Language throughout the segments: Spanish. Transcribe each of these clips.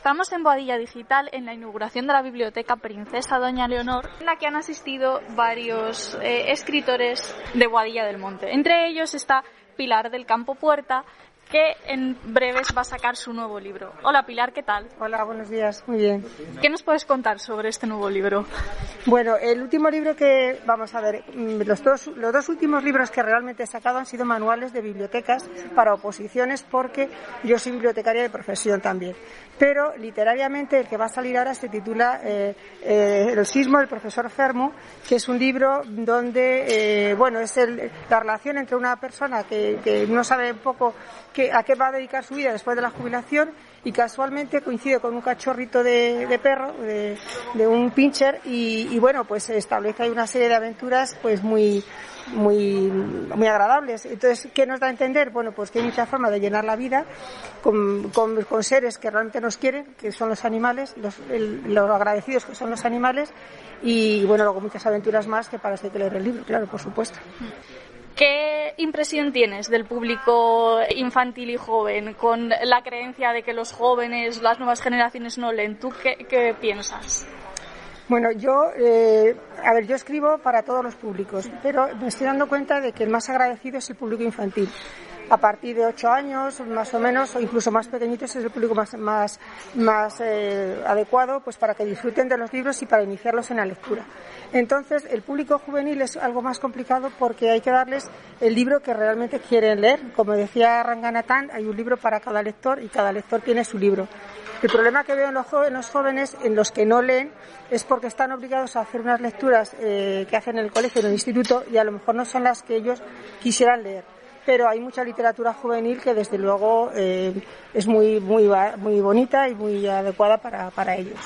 Estamos en Boadilla Digital en la inauguración de la Biblioteca Princesa Doña Leonor, en la que han asistido varios eh, escritores de Boadilla del Monte. Entre ellos está Pilar del Campo Puerta, que en breves va a sacar su nuevo libro. Hola Pilar, ¿qué tal? Hola, buenos días, muy bien. ¿Qué nos puedes contar sobre este nuevo libro? Bueno, el último libro que, vamos a ver, mm, los dos, los dos últimos libros que realmente he sacado han sido manuales de bibliotecas para oposiciones porque yo soy bibliotecaria de profesión también. Pero literariamente el que va a salir ahora se titula eh, eh, El sismo del profesor Fermo, que es un libro donde, eh, bueno, es el, la relación entre una persona que, que no sabe un poco a qué va a dedicar su vida después de la jubilación y casualmente coincide con un cachorrito de, perro, de, un pincher y, bueno, pues establece ahí una serie de aventuras pues muy muy muy agradables. Entonces, ¿qué nos da a entender? Bueno, pues que hay muchas formas de llenar la vida con, con, seres que realmente nos quieren, que son los animales, los, los agradecidos que son los animales y bueno, luego muchas aventuras más que para este que leer el libro, claro, por supuesto. ¿Qué impresión tienes del público infantil y joven con la creencia de que los jóvenes, las nuevas generaciones no leen? ¿Tú qué, piensas? Bueno, yo, eh, a ver, yo escribo para todos los públicos, pero me estoy dando cuenta de que el más agradecido es el público infantil a partir de ocho años, más o menos, o incluso más pequeñitos, es el público más eh, adecuado pues para que disfruten de los libros y para iniciarlos en la lectura. Entonces, el público juvenil es algo más complicado porque hay que darles el libro que realmente quieren leer. Como decía Ranganathan, hay un libro para cada lector y cada lector tiene su libro. El problema que veo en los jóvenes, en los que no leen, es porque están obligados a hacer unas lecturas eh, que hacen en el colegio, en el instituto, y a lo mejor no son las que ellos quisieran leer pero hay mucha literatura juvenil que desde luego eh, es muy, muy, muy bonita y muy adecuada para, para ellos.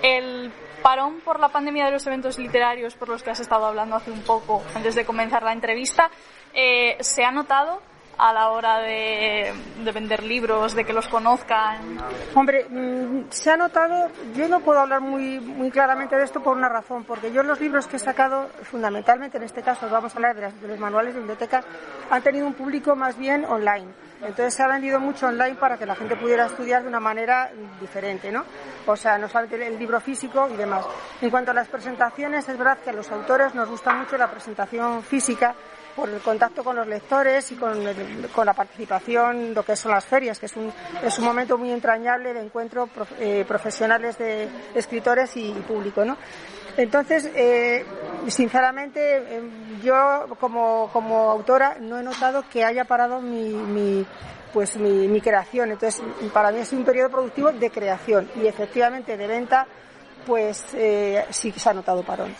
El parón por la pandemia de los eventos literarios por los que has estado hablando hace un poco antes de comenzar la entrevista, eh, ¿se ha notado a la hora de, vender libros, de que los conozcan? Hombre, mm, se ha notado, yo no puedo hablar muy, muy claramente de esto por una razón, porque yo los libros que he sacado, fundamentalmente en este caso vamos a hablar de, los manuales de biblioteca, han tenido un público más bien online. Entonces se ha vendido mucho online para que la gente pudiera estudiar de una manera diferente, ¿no? O sea, no solamente el libro físico y demás. En cuanto a las presentaciones, es verdad que a los autores nos gusta mucho la presentación física por el contacto con los lectores y con, la participación, lo que son las ferias, que es un, es un momento muy entrañable de encuentro eh, profesionales de escritores y, público, ¿no? Entonces, eh, sinceramente, em, yo como, como autora no he notado que haya parado mi, mi pues mi, mi, creación. Entonces, para mí es un periodo productivo de creación y efectivamente de venta, pues eh, sí que se ha notado parón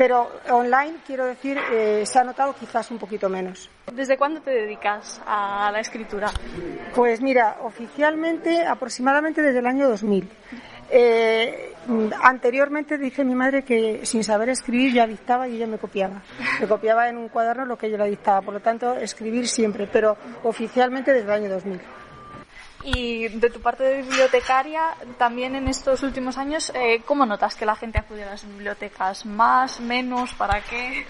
pero online, quiero decir, eh, se ha notado quizás un poquito menos. ¿Desde cuándo te dedicas a la escritura? Pues mira, oficialmente aproximadamente desde el año 2000. Eh, anteriormente dice mi madre que sin saber escribir ya dictaba y ella me copiaba. Me copiaba en un cuaderno lo que ella la dictaba. Por lo tanto, escribir siempre, pero oficialmente desde el año 2000. Y de tu parte de bibliotecaria, también en estos últimos años, eh, ¿cómo notas que la gente acude a las bibliotecas? ¿Más, menos, para qué?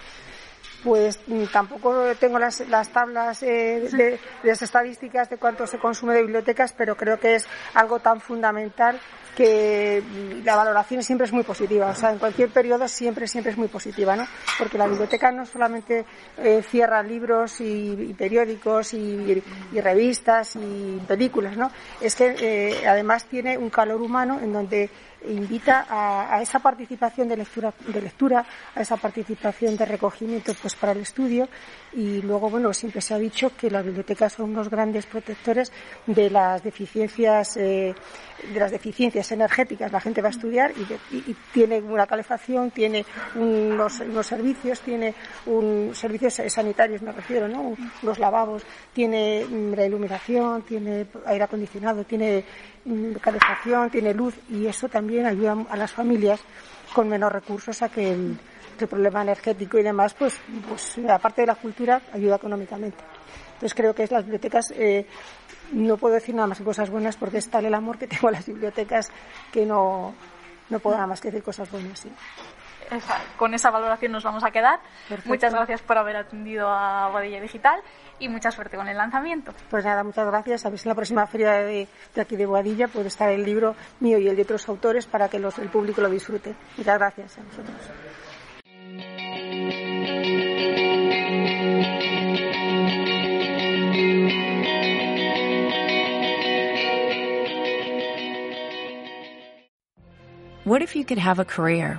Pues mm, tampoco tengo las, las tablas eh, de, de, las estadísticas de cuánto se consume de bibliotecas, pero creo que es algo tan fundamental que la valoración siempre es muy positiva, o sea, en cualquier periodo siempre, siempre es muy positiva, ¿no? Porque la biblioteca no solamente eh, cierra libros y, periódicos y, revistas y películas, ¿no? Es que eh, además tiene un calor humano en donde invita a, esa participación de lectura, de lectura, a esa participación de recogimiento pues para el estudio y luego bueno siempre se ha dicho que las bibliotecas son unos grandes protectores de las deficiencias eh, de las deficiencias energéticas. La gente va a estudiar y, tiene una calefacción tiene unos, unos servicios tiene un servicios sanitarios me refiero no unos lavabos tiene mm, la iluminación tiene aire acondicionado tiene mm, calefacción tiene luz y eso también ayuda a las familias con menos recursos a que el, problema energético y demás, pues, pues aparte de la cultura, ayuda económicamente. Entonces creo que es las bibliotecas, eh, no puedo decir nada más que cosas buenas porque es tal el amor que tengo a las bibliotecas que no, no puedo nada más que decir cosas buenas. Sí. Con esa valoración nos vamos a quedar. Muchas gracias por haber atendido a Boadilla Digital y mucha suerte con el lanzamiento. Pues nada, muchas gracias. A ver si en la próxima feria de, aquí de Boadilla puede estar el libro mío y el de otros autores para que los, el público lo disfrute. Muchas gracias a vosotros. What if you could have a career